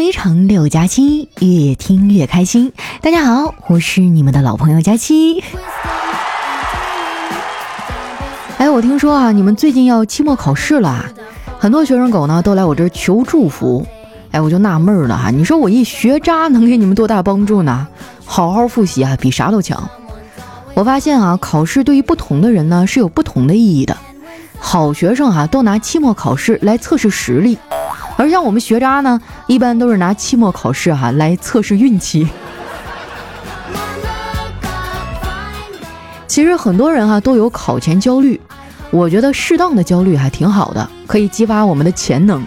非常六加七，越听越开心。大家好，我是你们的老朋友佳期。哎，我听说啊，你们最近要期末考试了，很多学生狗呢都来我这儿求祝福。哎，我就纳闷了哈，你说我一学渣能给你们多大帮助呢？好好复习啊，比啥都强。我发现啊，考试对于不同的人呢是有不同的意义的。好学生哈都拿期末考试来测试实力。而像我们学渣呢，一般都是拿期末考试哈来测试运气。其实很多人哈都有考前焦虑，我觉得适当的焦虑还挺好的，可以激发我们的潜能。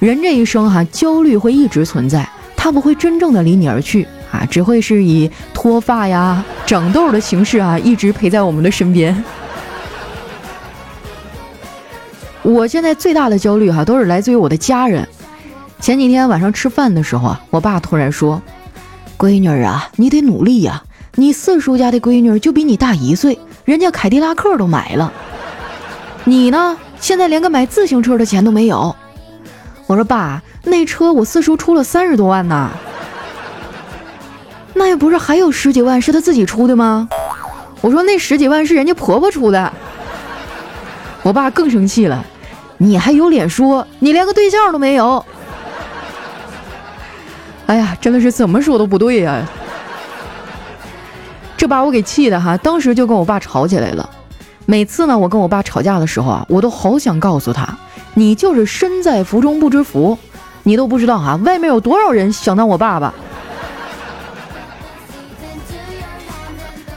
人这一生哈，焦虑会一直存在，它不会真正的离你而去啊，只会是以脱发呀、长痘的形式啊，一直陪在我们的身边。我现在最大的焦虑哈，都是来自于我的家人。前几天晚上吃饭的时候啊，我爸突然说：“闺女啊，你得努力呀！你四叔家的闺女就比你大一岁，人家凯迪拉克都买了，你呢，现在连个买自行车的钱都没有。”我说：“爸，那车我四叔出了三十多万呢，那又不是还有十几万是他自己出的吗？”我说：“那十几万是人家婆婆出的。”我爸更生气了。你还有脸说？你连个对象都没有！哎呀，真的是怎么说都不对呀！这把我给气的哈，当时就跟我爸吵起来了。每次呢，我跟我爸吵架的时候啊，我都好想告诉他，你就是身在福中不知福，你都不知道哈，外面有多少人想当我爸爸。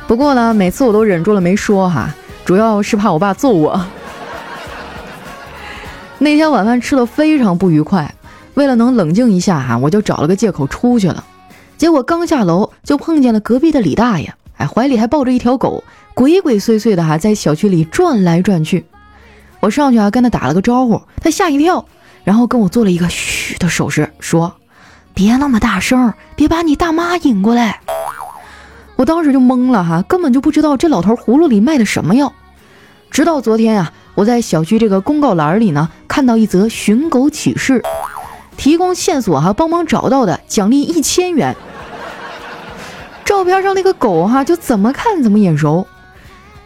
不过呢，每次我都忍住了没说哈，主要是怕我爸揍我。那天晚饭吃的非常不愉快，为了能冷静一下哈，我就找了个借口出去了。结果刚下楼就碰见了隔壁的李大爷，哎，怀里还抱着一条狗，鬼鬼祟祟的哈在小区里转来转去。我上去啊跟他打了个招呼，他吓一跳，然后跟我做了一个嘘的手势，说：“别那么大声，别把你大妈引过来。”我当时就懵了哈，根本就不知道这老头葫芦里卖的什么药。直到昨天呀。我在小区这个公告栏里呢，看到一则寻狗启事，提供线索哈，帮忙找到的奖励一千元。照片上那个狗哈，就怎么看怎么眼熟，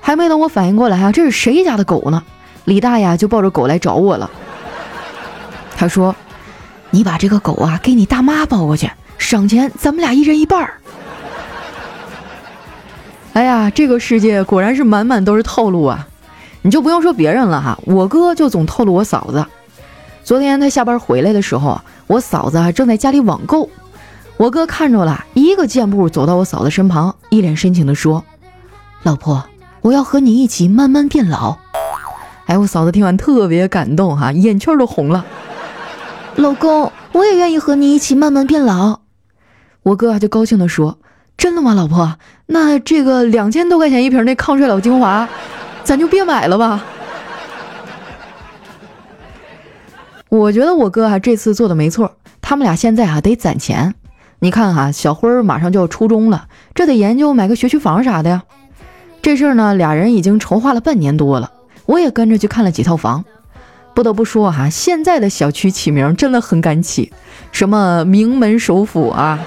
还没等我反应过来啊，这是谁家的狗呢？李大爷就抱着狗来找我了。他说：“你把这个狗啊给你大妈抱过去，赏钱咱们俩一人一半儿。”哎呀，这个世界果然是满满都是套路啊！你就不用说别人了哈，我哥就总透露我嫂子。昨天他下班回来的时候，我嫂子正在家里网购，我哥看着了，一个箭步走到我嫂子身旁，一脸深情地说：“老婆，我要和你一起慢慢变老。”哎，我嫂子听完特别感动哈，眼圈都红了。老公，我也愿意和你一起慢慢变老。我哥就高兴地说：“真的吗，老婆？那这个两千多块钱一瓶那抗衰老精华。”咱就别买了吧。我觉得我哥啊这次做的没错，他们俩现在啊得攒钱。你看哈，小辉儿马上就要初中了，这得研究买个学区房啥的呀。这事儿呢，俩人已经筹划了半年多了，我也跟着去看了几套房。不得不说哈，现在的小区起名真的很敢起，什么名门首府啊，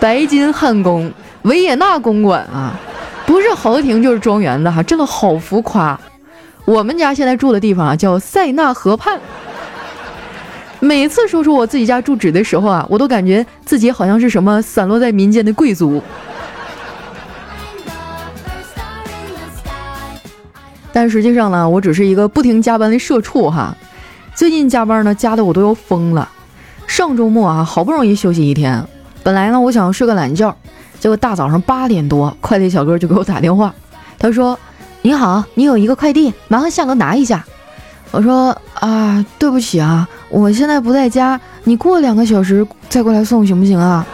白金汉宫、维也纳公馆啊。不是豪庭就是庄园的哈，真的好浮夸。我们家现在住的地方啊，叫塞纳河畔。每次说出我自己家住址的时候啊，我都感觉自己好像是什么散落在民间的贵族。但实际上呢，我只是一个不停加班的社畜哈。最近加班呢，加的我都要疯了。上周末啊，好不容易休息一天，本来呢，我想睡个懒觉。结果大早上八点多，快递小哥就给我打电话，他说：“你好，你有一个快递，麻烦下楼拿一下。”我说：“啊，对不起啊，我现在不在家，你过两个小时再过来送行不行啊？”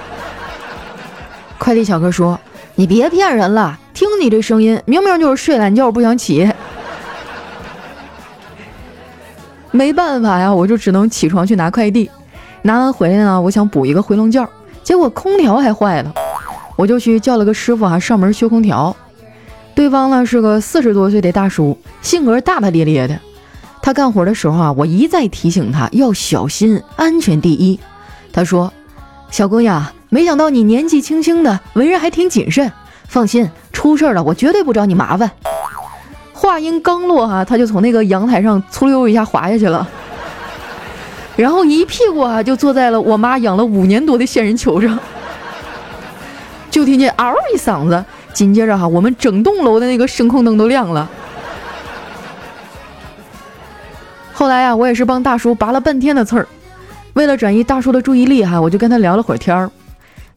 快递小哥说：“你别骗人了，听你这声音，明明就是睡懒觉不想起。”没办法呀，我就只能起床去拿快递。拿完回来呢，我想补一个回笼觉，结果空调还坏了。我就去叫了个师傅啊，上门修空调。对方呢是个四十多岁的大叔，性格大大咧咧的。他干活的时候啊，我一再提醒他要小心，安全第一。他说：“小姑娘，没想到你年纪轻轻的，为人还挺谨慎。放心，出事了我绝对不找你麻烦。话音刚落，哈，他就从那个阳台上粗溜一下滑下去了，然后一屁股啊就坐在了我妈养了五年多的仙人球上，就听见嗷一嗓子，紧接着哈，我们整栋楼的那个声控灯都亮了。后来啊，我也是帮大叔拔了半天的刺儿。为了转移大叔的注意力，哈，我就跟他聊了会儿天儿。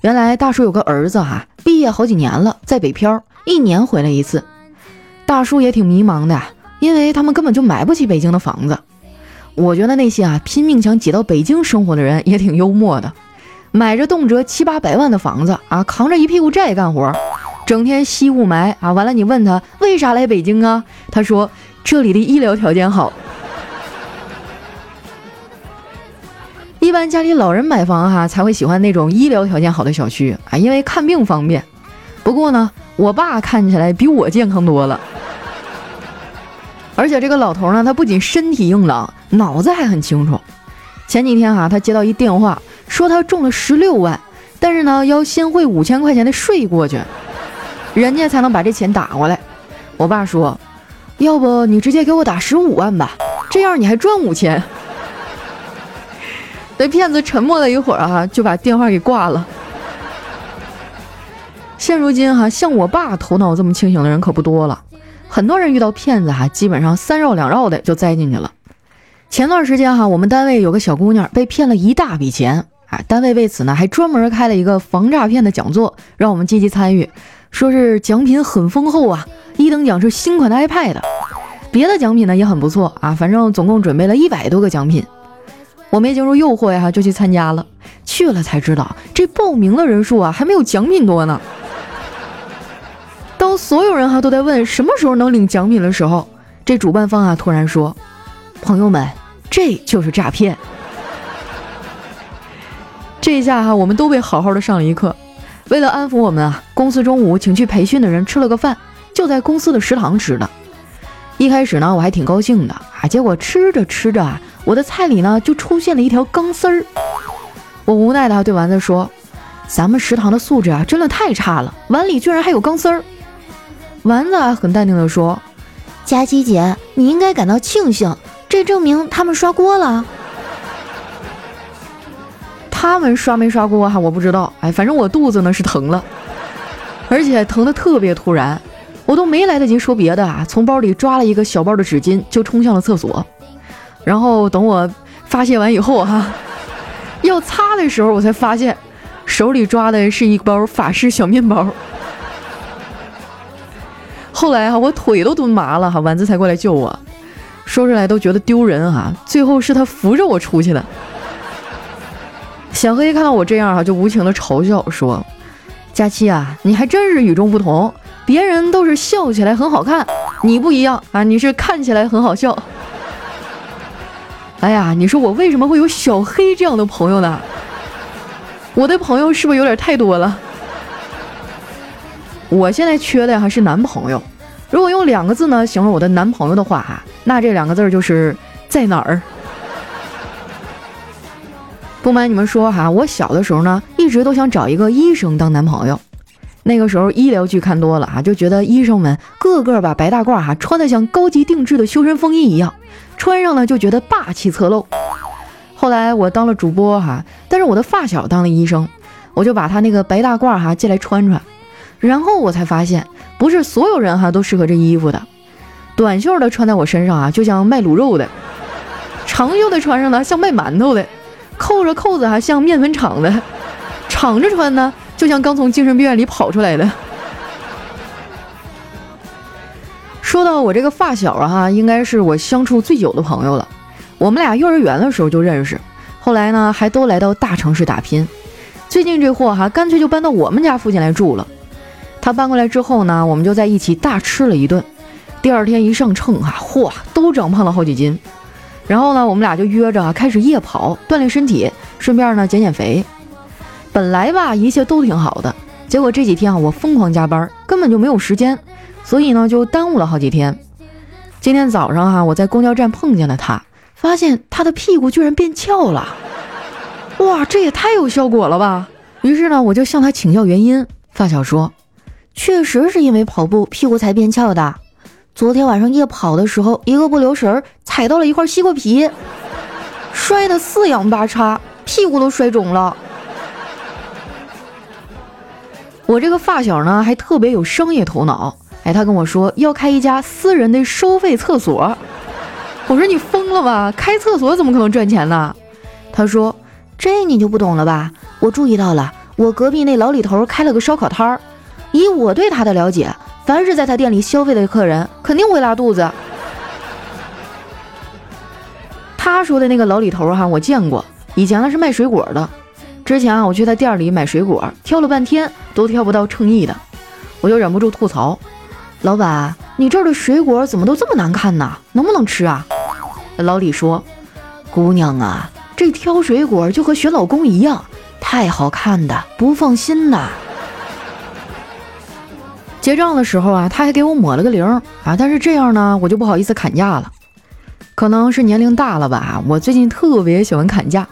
原来大叔有个儿子，哈，毕业好几年了，在北漂，一年回来一次。大叔也挺迷茫的，因为他们根本就买不起北京的房子。我觉得那些啊拼命想挤到北京生活的人也挺幽默的，买着动辄七八百万的房子啊，扛着一屁股债干活，整天吸雾霾啊。完了，你问他为啥来北京啊？他说这里的医疗条件好。一般家里老人买房哈，才会喜欢那种医疗条件好的小区啊，因为看病方便。不过呢，我爸看起来比我健康多了，而且这个老头呢，他不仅身体硬朗，脑子还很清楚。前几天哈，他接到一电话，说他中了十六万，但是呢，要先汇五千块钱的税过去，人家才能把这钱打过来。我爸说，要不你直接给我打十五万吧，这样你还赚五千。那骗子沉默了一会儿啊，就把电话给挂了。现如今哈，像我爸头脑这么清醒的人可不多了。很多人遇到骗子哈，基本上三绕两绕的就栽进去了。前段时间哈，我们单位有个小姑娘被骗了一大笔钱单位为此呢还专门开了一个防诈骗的讲座，让我们积极参与。说是奖品很丰厚啊，一等奖是新款的 iPad，别的奖品呢也很不错啊，反正总共准备了一百多个奖品。我没经住诱惑呀，就去参加了。去了才知道，这报名的人数啊，还没有奖品多呢。当所有人哈都在问什么时候能领奖品的时候，这主办方啊突然说：“朋友们，这就是诈骗。”这一下哈，我们都被好好的上了一课。为了安抚我们啊，公司中午请去培训的人吃了个饭，就在公司的食堂吃的。一开始呢，我还挺高兴的啊，结果吃着吃着啊。我的菜里呢，就出现了一条钢丝儿。我无奈的对丸子说：“咱们食堂的素质啊，真的太差了，碗里居然还有钢丝儿。”丸子很淡定的说：“佳琪姐，你应该感到庆幸，这证明他们刷锅了。他们刷没刷锅哈，我不知道。哎，反正我肚子呢是疼了，而且疼的特别突然，我都没来得及说别的啊，从包里抓了一个小包的纸巾，就冲向了厕所。”然后等我发泄完以后哈，要擦的时候，我才发现手里抓的是一包法式小面包。后来哈，我腿都蹲麻了哈，丸子才过来救我。说出来都觉得丢人哈，最后是他扶着我出去的。小黑看到我这样哈，就无情的嘲笑说：“佳期啊，你还真是与众不同，别人都是笑起来很好看，你不一样啊，你是看起来很好笑。”哎呀，你说我为什么会有小黑这样的朋友呢？我的朋友是不是有点太多了？我现在缺的还是男朋友。如果用两个字呢形容我的男朋友的话哈，那这两个字就是在哪儿？不瞒你们说哈，我小的时候呢，一直都想找一个医生当男朋友。那个时候医疗剧看多了啊，就觉得医生们个个把白大褂哈穿的像高级定制的修身风衣一样。穿上呢就觉得霸气侧漏。后来我当了主播哈，但是我的发小当了医生，我就把他那个白大褂哈借来穿穿。然后我才发现，不是所有人哈都适合这衣服的。短袖的穿在我身上啊，就像卖卤肉的；长袖的穿上呢，像卖馒头的；扣着扣子哈，像面粉厂的；敞着穿呢，就像刚从精神病院里跑出来的。说到我这个发小啊，哈，应该是我相处最久的朋友了。我们俩幼儿园的时候就认识，后来呢还都来到大城市打拼。最近这货哈，干脆就搬到我们家附近来住了。他搬过来之后呢，我们就在一起大吃了一顿。第二天一上秤哈，嚯，都长胖了好几斤。然后呢，我们俩就约着开始夜跑锻炼身体，顺便呢减减肥。本来吧，一切都挺好的，结果这几天啊，我疯狂加班，根本就没有时间。所以呢，就耽误了好几天。今天早上哈，我在公交站碰见了他，发现他的屁股居然变翘了。哇，这也太有效果了吧！于是呢，我就向他请教原因。发小说，确实是因为跑步屁股才变翘的。昨天晚上夜跑的时候，一个不留神踩到了一块西瓜皮，摔得四仰八叉，屁股都摔肿了。我这个发小呢，还特别有商业头脑。哎，他跟我说要开一家私人的收费厕所。我说你疯了吧？开厕所怎么可能赚钱呢？他说这你就不懂了吧？我注意到了。我隔壁那老李头开了个烧烤摊儿，以我对他的了解，凡是在他店里消费的客人肯定会拉肚子。他说的那个老李头哈，我见过，以前呢是卖水果的。之前啊，我去他店里买水果，挑了半天都挑不到称意的，我就忍不住吐槽：“老板，你这儿的水果怎么都这么难看呢？能不能吃啊？”老李说：“姑娘啊，这挑水果就和选老公一样。”太好看的不放心呐！结账的时候啊，他还给我抹了个零啊，但是这样呢，我就不好意思砍价了。可能是年龄大了吧，我最近特别喜欢砍价。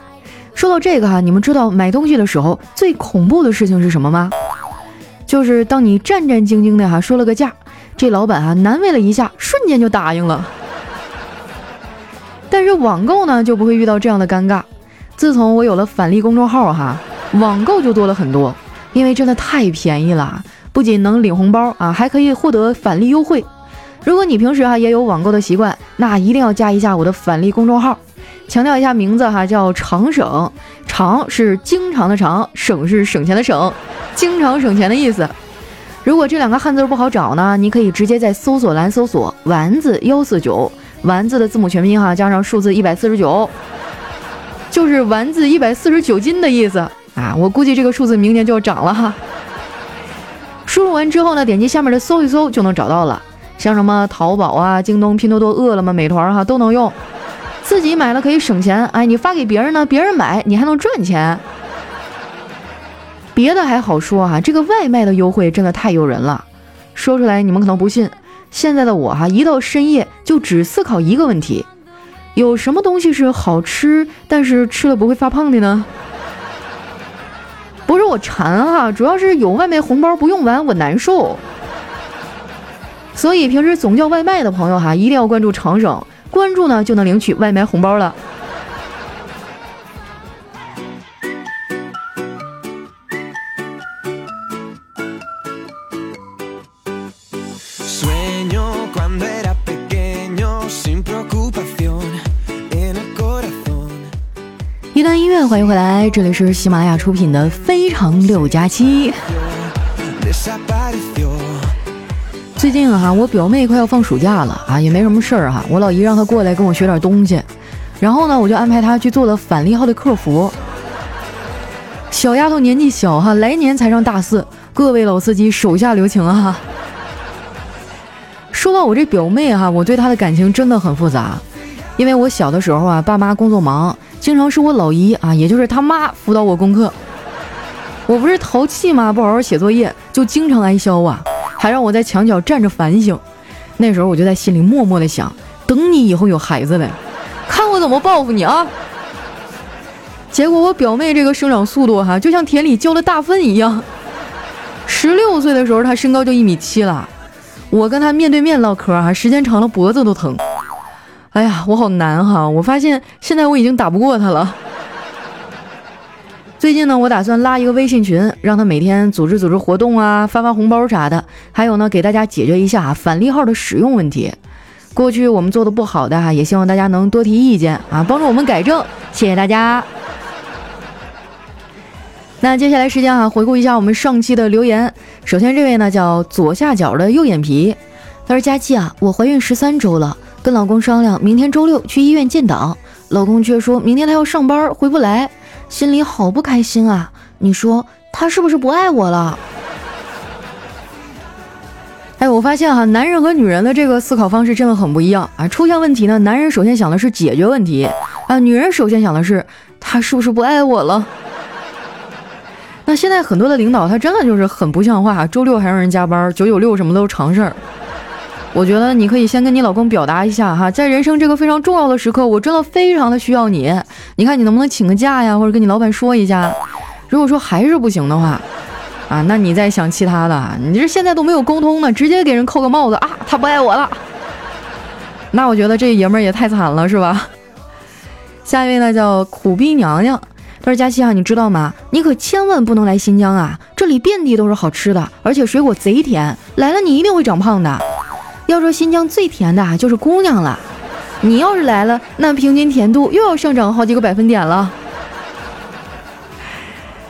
说到这个哈，你们知道买东西的时候最恐怖的事情是什么吗？就是当你战战兢兢的哈说了个价，这老板啊难为了一下，瞬间就答应了。但是网购呢就不会遇到这样的尴尬。自从我有了返利公众号哈，网购就多了很多，因为真的太便宜了，不仅能领红包啊，还可以获得返利优惠。如果你平时哈也有网购的习惯，那一定要加一下我的返利公众号。强调一下名字哈，叫常省，常是经常的常，省是省钱的省，经常省钱的意思。如果这两个汉字不好找呢，你可以直接在搜索栏搜索“丸子幺四九”，丸子的字母全拼哈加上数字一百四十九。就是丸子一百四十九斤的意思啊！我估计这个数字明年就要涨了哈。输入完之后呢，点击下面的搜一搜就能找到了，像什么淘宝啊、京东、拼多多、饿了么、美团哈都能用。自己买了可以省钱，哎，你发给别人呢，别人买你还能赚钱。别的还好说哈，这个外卖的优惠真的太诱人了。说出来你们可能不信，现在的我哈，一到深夜就只思考一个问题。有什么东西是好吃，但是吃了不会发胖的呢？不是我馋哈，主要是有外卖红包不用完我难受。所以平时总叫外卖的朋友哈，一定要关注长生，关注呢就能领取外卖红包了。欢迎回来，这里是喜马拉雅出品的《非常六加七》。最近啊，我表妹快要放暑假了啊，也没什么事儿哈，我老姨让她过来跟我学点东西，然后呢，我就安排她去做了返利号的客服。小丫头年纪小哈，来年才上大四，各位老司机手下留情啊！说到我这表妹哈，我对她的感情真的很复杂，因为我小的时候啊，爸妈工作忙。经常是我老姨啊，也就是他妈辅导我功课。我不是淘气吗？不好好写作业，就经常挨削啊，还让我在墙角站着反省。那时候我就在心里默默的想：等你以后有孩子了，看我怎么报复你啊！结果我表妹这个生长速度哈，就像田里浇了大粪一样。十六岁的时候，她身高就一米七了。我跟她面对面唠嗑哈，时间长了脖子都疼。哎呀，我好难哈！我发现现在我已经打不过他了。最近呢，我打算拉一个微信群，让他每天组织组织活动啊，发发红包啥的。还有呢，给大家解决一下返利号的使用问题。过去我们做的不好的哈，也希望大家能多提意见啊，帮助我们改正。谢谢大家。那接下来时间啊，回顾一下我们上期的留言。首先这位呢叫左下角的右眼皮，他说：“佳期啊，我怀孕十三周了。”跟老公商量，明天周六去医院建档，老公却说明天他要上班，回不来，心里好不开心啊！你说他是不是不爱我了？哎，我发现哈，男人和女人的这个思考方式真的很不一样啊！出现问题呢，男人首先想的是解决问题啊，女人首先想的是他是不是不爱我了？那现在很多的领导他真的就是很不像话，周六还让人加班，九九六什么都是常事儿。我觉得你可以先跟你老公表达一下哈，在人生这个非常重要的时刻，我真的非常的需要你。你看你能不能请个假呀，或者跟你老板说一下。如果说还是不行的话，啊，那你再想其他的。你这现在都没有沟通呢，直接给人扣个帽子啊，他不爱我了。那我觉得这爷们儿也太惨了，是吧？下一位呢叫苦逼娘娘，她说佳期啊，你知道吗？你可千万不能来新疆啊，这里遍地都是好吃的，而且水果贼甜，来了你一定会长胖的。要说新疆最甜的啊就是姑娘了，你要是来了，那平均甜度又要上涨好几个百分点了。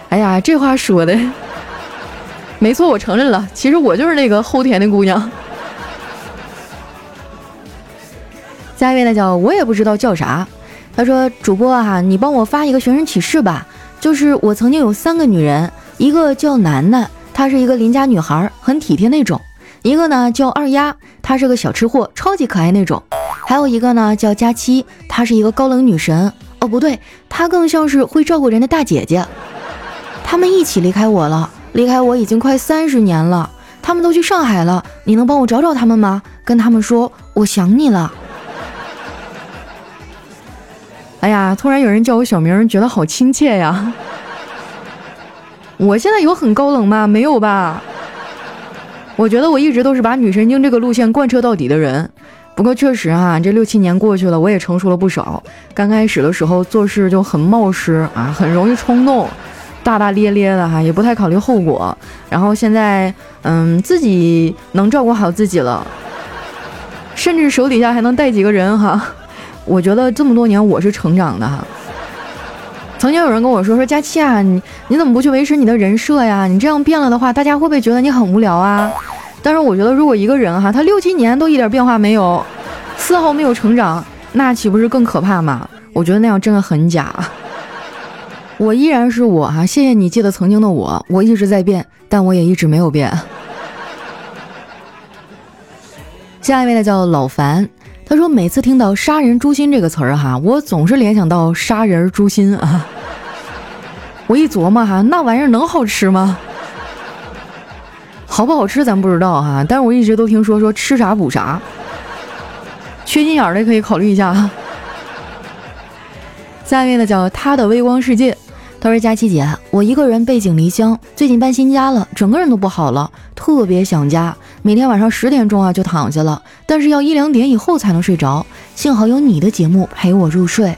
哎呀，这话说的，没错，我承认了，其实我就是那个齁甜的姑娘。下一位呢叫我也不知道叫啥，他说主播哈，你帮我发一个寻人启事吧，就是我曾经有三个女人，一个叫楠楠，她是一个邻家女孩，很体贴那种。一个呢叫二丫，她是个小吃货，超级可爱那种；还有一个呢叫佳期，她是一个高冷女神。哦，不对，她更像是会照顾人的大姐姐。他们一起离开我了，离开我已经快三十年了。他们都去上海了，你能帮我找找他们吗？跟他们说我想你了。哎呀，突然有人叫我小名，觉得好亲切呀。我现在有很高冷吗？没有吧。我觉得我一直都是把女神经这个路线贯彻到底的人，不过确实啊，这六七年过去了，我也成熟了不少。刚开始的时候做事就很冒失啊，很容易冲动，大大咧咧的哈，也不太考虑后果。然后现在，嗯，自己能照顾好自己了，甚至手底下还能带几个人哈。我觉得这么多年我是成长的哈。曾经有人跟我说说佳期啊，你你怎么不去维持你的人设呀？你这样变了的话，大家会不会觉得你很无聊啊？但是我觉得，如果一个人哈，他六七年都一点变化没有，丝毫没有成长，那岂不是更可怕吗？我觉得那样真的很假。我依然是我哈，谢谢你记得曾经的我，我一直在变，但我也一直没有变。下一位呢叫老樊。他说：“每次听到‘杀人诛心’这个词儿哈，我总是联想到杀人诛心啊。我一琢磨哈，那玩意儿能好吃吗？好不好吃咱不知道哈，但是我一直都听说说吃啥补啥，缺心眼的可以考虑一下哈。下面呢叫他的微光世界。”他说：“佳琪姐，我一个人背井离乡，最近搬新家了，整个人都不好了，特别想家。每天晚上十点钟啊就躺下了，但是要一两点以后才能睡着。幸好有你的节目陪我入睡。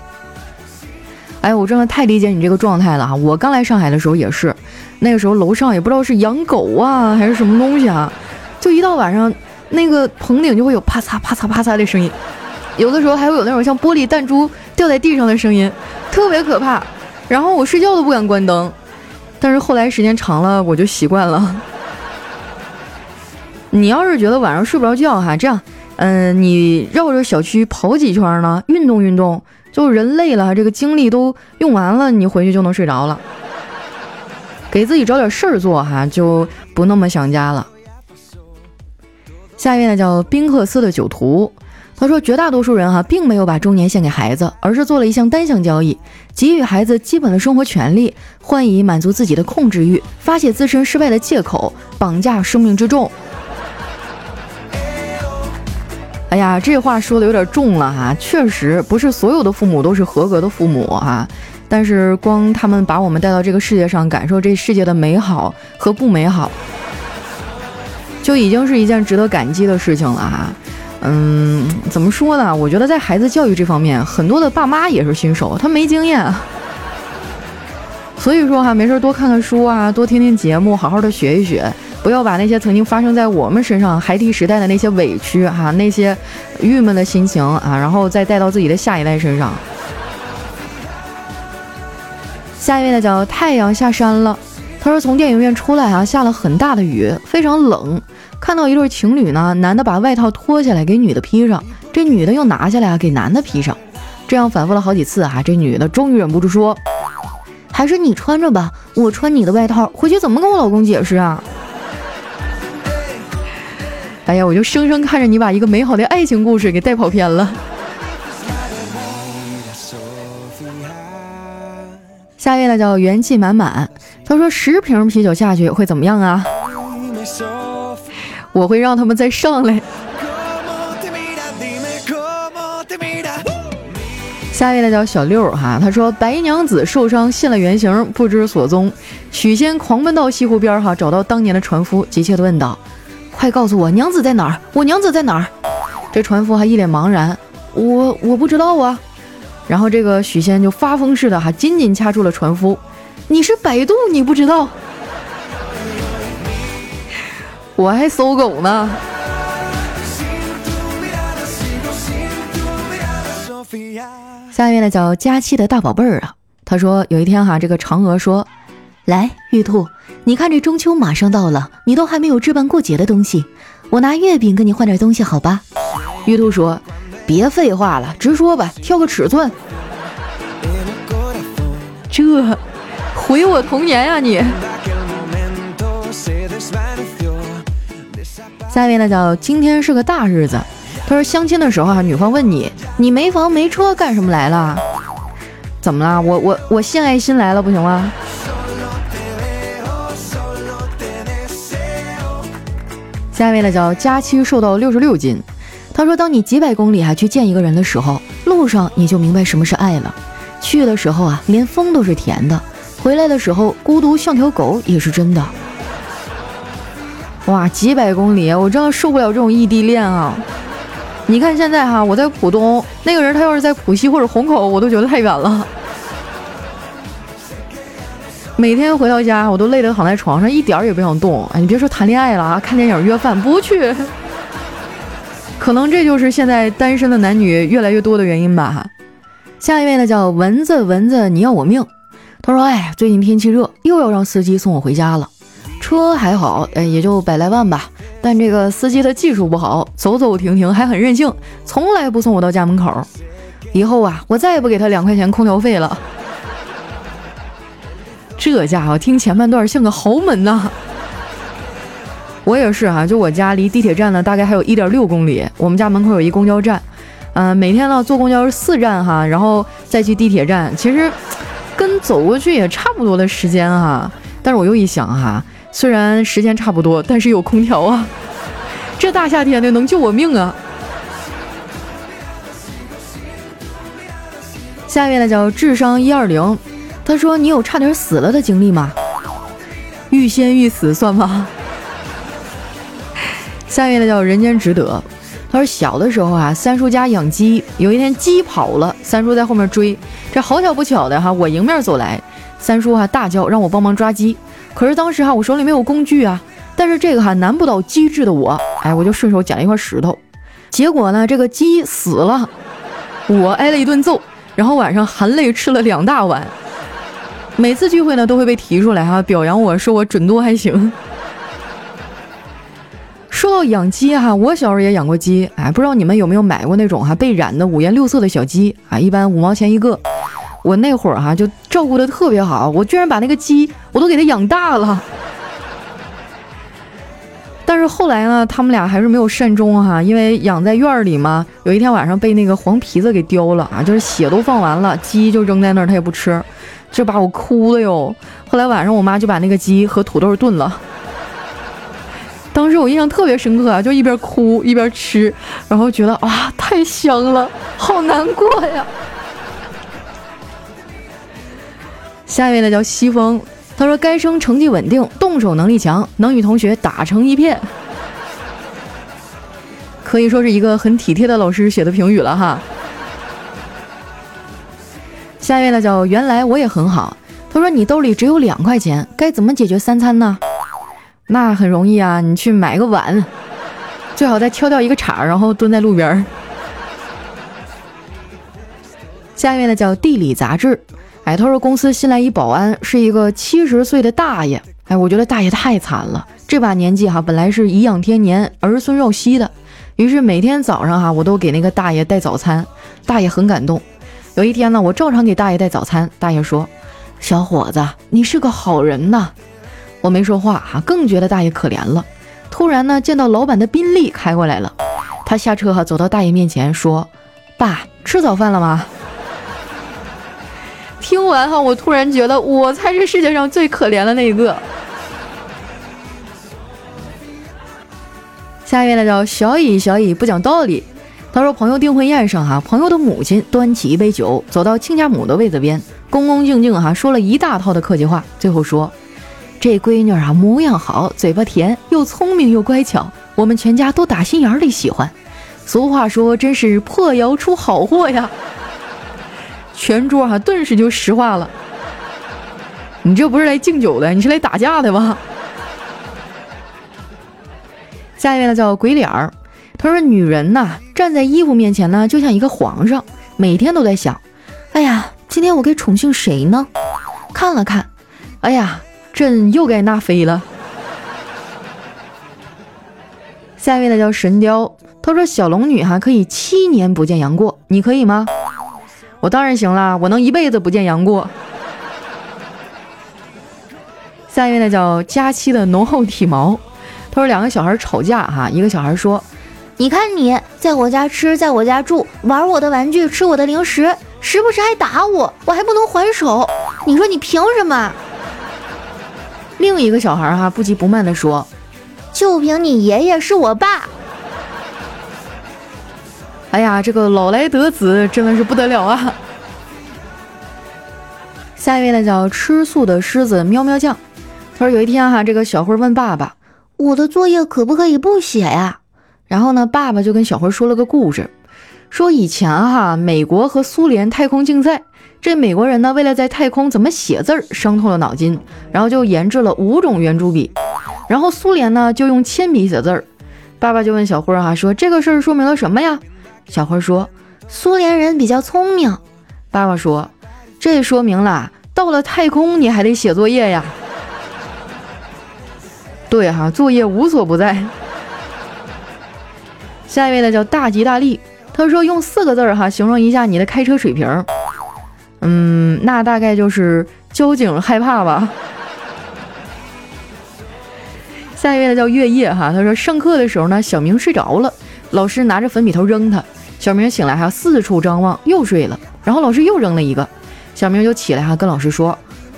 哎，我真的太理解你这个状态了哈！我刚来上海的时候也是，那个时候楼上也不知道是养狗啊还是什么东西啊，就一到晚上，那个棚顶就会有啪嚓啪嚓啪嚓的声音，有的时候还会有那种像玻璃弹珠掉在地上的声音，特别可怕。”然后我睡觉都不敢关灯，但是后来时间长了我就习惯了。你要是觉得晚上睡不着觉哈，这样，嗯，你绕着小区跑几圈呢，运动运动，就人累了，这个精力都用完了，你回去就能睡着了。给自己找点事儿做哈，就不那么想家了。下一位呢叫宾克斯的酒徒。他说：“绝大多数人哈，并没有把中年献给孩子，而是做了一项单向交易，给予孩子基本的生活权利，换以满足自己的控制欲，发泄自身失败的借口，绑架生命之重。”哎呀，这话说的有点重了哈，确实不是所有的父母都是合格的父母啊，但是光他们把我们带到这个世界上，感受这世界的美好和不美好，就已经是一件值得感激的事情了哈。嗯，怎么说呢？我觉得在孩子教育这方面，很多的爸妈也是新手，他没经验。所以说哈，没事多看看书啊，多听听节目，好好的学一学，不要把那些曾经发生在我们身上孩提时代的那些委屈哈，那些郁闷的心情啊，然后再带到自己的下一代身上。下一位呢，叫太阳下山了。他说从电影院出来啊，下了很大的雨，非常冷。看到一对情侣呢，男的把外套脱下来给女的披上，这女的又拿下来啊给男的披上，这样反复了好几次啊，这女的终于忍不住说：“还是你穿着吧，我穿你的外套回去怎么跟我老公解释啊？”哎呀我就生生看着你把一个美好的爱情故事给带跑偏了。下一位呢叫元气满满他说十瓶啤酒下去会怎么样啊？我会让他们再上来。下一位呢叫小六哈他说白娘子受伤现了原形不知所踪许仙狂奔到西湖边哈找到当年的船夫急切的问道快告诉我娘子在哪儿？我娘子在哪儿？”这船夫还一脸茫然：“我我不知道啊。”然后这个许仙就发疯似的哈，紧紧掐住了船夫：“你是百度，你不知道？我还搜狗呢。”下一位呢叫佳期的大宝贝儿啊，他说有一天哈，这个嫦娥说：“来，玉兔，你看这中秋马上到了，你都还没有置办过节的东西，我拿月饼跟你换点东西，好吧？”玉兔说：“别废话了，直说吧，挑个尺寸。”这毁我童年呀你！下一位呢叫今天是个大日子。他说相亲的时候啊，女方问你，你没房没车干什么来了？怎么了？我我我献爱心来了，不行吗？下一位呢叫佳期瘦到六十六斤。他说，当你几百公里啊去见一个人的时候，路上你就明白什么是爱了。去的时候啊，连风都是甜的；回来的时候，孤独像条狗也是真的。哇，几百公里，我真的受不了这种异地恋啊！你看现在哈，我在浦东，那个人他要是在浦西或者虹口，我都觉得太远了。每天回到家，我都累得躺在床上，一点儿也不想动。哎，你别说谈恋爱了啊，看电影、约饭不去。可能这就是现在单身的男女越来越多的原因吧。哈，下一位呢叫蚊子，蚊子你要我命。他说：“哎，最近天气热，又要让司机送我回家了。车还好，哎，也就百来万吧。”但这个司机的技术不好，走走停停还很任性，从来不送我到家门口。以后啊，我再也不给他两块钱空调费了。这家伙听前半段像个豪门呐。我也是哈，就我家离地铁站呢，大概还有一点六公里。我们家门口有一公交站，嗯，每天呢坐公交是四站哈，然后再去地铁站，其实跟走过去也差不多的时间哈。但是我又一想哈。虽然时间差不多，但是有空调啊！这大夏天的能救我命啊！下面呢叫智商一二零，他说：“你有差点死了的经历吗？欲仙欲死算吗？”下面呢叫人间值得，他说：“小的时候啊，三叔家养鸡，有一天鸡跑了，三叔在后面追，这好巧不巧的哈，我迎面走来，三叔哈大叫让我帮忙抓鸡。”可是当时哈，我手里没有工具啊，但是这个哈难不倒机智的我，哎，我就顺手捡了一块石头，结果呢，这个鸡死了，我挨了一顿揍，然后晚上含泪吃了两大碗。每次聚会呢，都会被提出来哈，表扬我说我准度还行。说到养鸡哈，我小时候也养过鸡，哎，不知道你们有没有买过那种哈被染的五颜六色的小鸡啊？一般五毛钱一个。我那会儿哈就照顾的特别好，我居然把那个鸡我都给它养大了。但是后来呢，他们俩还是没有善终哈，因为养在院里嘛。有一天晚上被那个黄皮子给叼了啊，就是血都放完了，鸡就扔在那儿，它也不吃，这把我哭的哟。后来晚上我妈就把那个鸡和土豆炖了，当时我印象特别深刻啊，就一边哭一边吃，然后觉得啊太香了，好难过呀。下一位呢叫西风，他说该生成绩稳定，动手能力强，能与同学打成一片，可以说是一个很体贴的老师写的评语了哈。下一位呢叫原来我也很好，他说你兜里只有两块钱，该怎么解决三餐呢？那很容易啊，你去买个碗，最好再挑掉一个叉，然后蹲在路边。下一位呢叫地理杂志。哎，他说公司新来一保安，是一个七十岁的大爷。哎，我觉得大爷太惨了，这把年纪哈，本来是颐养天年、儿孙绕膝的。于是每天早上哈，我都给那个大爷带早餐，大爷很感动。有一天呢，我照常给大爷带早餐，大爷说：“小伙子，你是个好人呐。”我没说话哈，更觉得大爷可怜了。突然呢，见到老板的宾利开过来了，他下车哈，走到大爷面前说：“爸，吃早饭了吗？”听完哈，我突然觉得我才是世界上最可怜的那一个。下一位呢叫小乙，小乙不讲道理。他说朋友订婚宴上哈，朋友的母亲端起一杯酒，走到亲家母的位子边，恭恭敬敬哈说了一大套的客气话，最后说：“这闺女啊，模样好，嘴巴甜，又聪明又乖巧，我们全家都打心眼里喜欢。俗话说，真是破窑出好货呀。”全桌哈顿时就石化了。你这不是来敬酒的，你是来打架的吧？下一位呢叫鬼脸儿。他说：“女人呐，站在衣服面前呢，就像一个皇上，每天都在想，哎呀，今天我该宠幸谁呢？看了看，哎呀，朕又该纳妃了。” 下一位呢叫神雕。他说：“小龙女哈可以七年不见杨过，你可以吗？我当然行啦，我能一辈子不见杨过。”下一位呢叫佳期的浓厚体毛。他说：“两个小孩吵架哈，一个小孩说。”你看你在我家吃，在我家住，玩我的玩具，吃我的零食，时不时还打我，我还不能还手。你说你凭什么？另一个小孩哈不急不慢地说：“就凭你爷爷是我爸。”哎呀，这个老来得子真的是不得了啊！下一位呢叫吃素的狮子喵喵酱，他说有一天哈，这个小慧问爸爸：“我的作业可不可以不写呀？”然后呢，爸爸就跟小辉说了个故事，说以前哈，美国和苏联太空竞赛，这美国人呢为了在太空怎么写字儿，伤透了脑筋，然后就研制了五种圆珠笔，然后苏联呢就用铅笔写字儿。爸爸就问小辉哈，说这个事儿说明了什么呀？小辉说，苏联人比较聪明。爸爸说，这说明了到了太空你还得写作业呀。对哈，作业无所不在。下一位呢叫大吉大利，他说用四个字儿哈形容一下你的开车水平，嗯，那大概就是交警害怕吧。下一位呢叫月夜哈，他说上课的时候呢小明睡着了，老师拿着粉笔头扔他，小明醒来哈四处张望又睡了，然后老师又扔了一个，小明就起来哈跟老师说，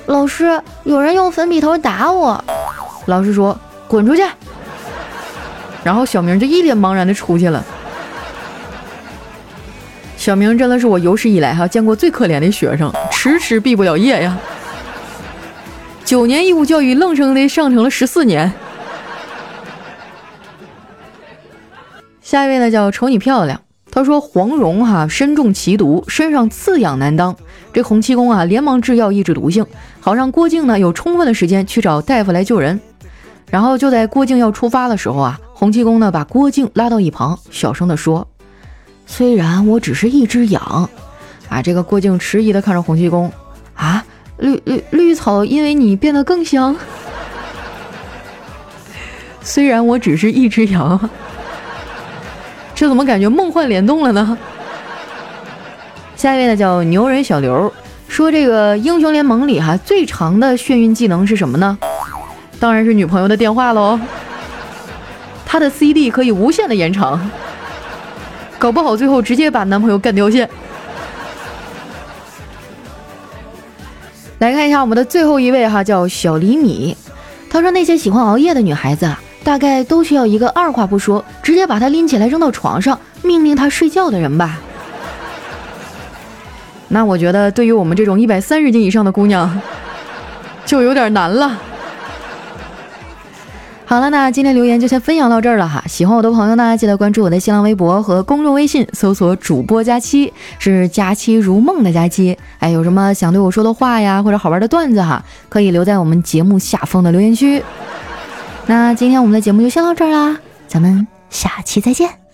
老师有人用粉笔头打我，老师说滚出去。然后小明就一脸茫然的出去了。小明真的是我有史以来哈见过最可怜的学生，迟迟毕不了业呀。九年义务教育愣生的上成了十四年。下一位呢叫瞅你漂亮，他说黄蓉哈身中奇毒，身上刺痒难当，这洪七公啊连忙制药抑制毒性，好让郭靖呢有充分的时间去找大夫来救人。然后就在郭靖要出发的时候啊。洪七公呢，把郭靖拉到一旁，小声地说：“虽然我只是一只羊，啊，这个郭靖迟疑地看着洪七公，啊，绿绿绿草因为你变得更香。虽然我只是一只羊，这怎么感觉梦幻联动了呢？”下一位呢，叫牛人小刘，说这个英雄联盟里哈最长的眩晕技能是什么呢？当然是女朋友的电话喽。他的 CD 可以无限的延长，搞不好最后直接把男朋友干掉线。来看一下我们的最后一位哈，叫小厘米。他说那些喜欢熬夜的女孩子啊，大概都需要一个二话不说，直接把她拎起来扔到床上，命令她睡觉的人吧。那我觉得对于我们这种一百三十斤以上的姑娘，就有点难了。好了，那今天留言就先分享到这儿了哈。喜欢我的朋友呢，记得关注我的新浪微博和公众微信，搜索“主播佳期”，是“佳期如梦”的佳期。哎，有什么想对我说的话呀，或者好玩的段子哈，可以留在我们节目下方的留言区。那今天我们的节目就先到这儿啦，咱们下期再见。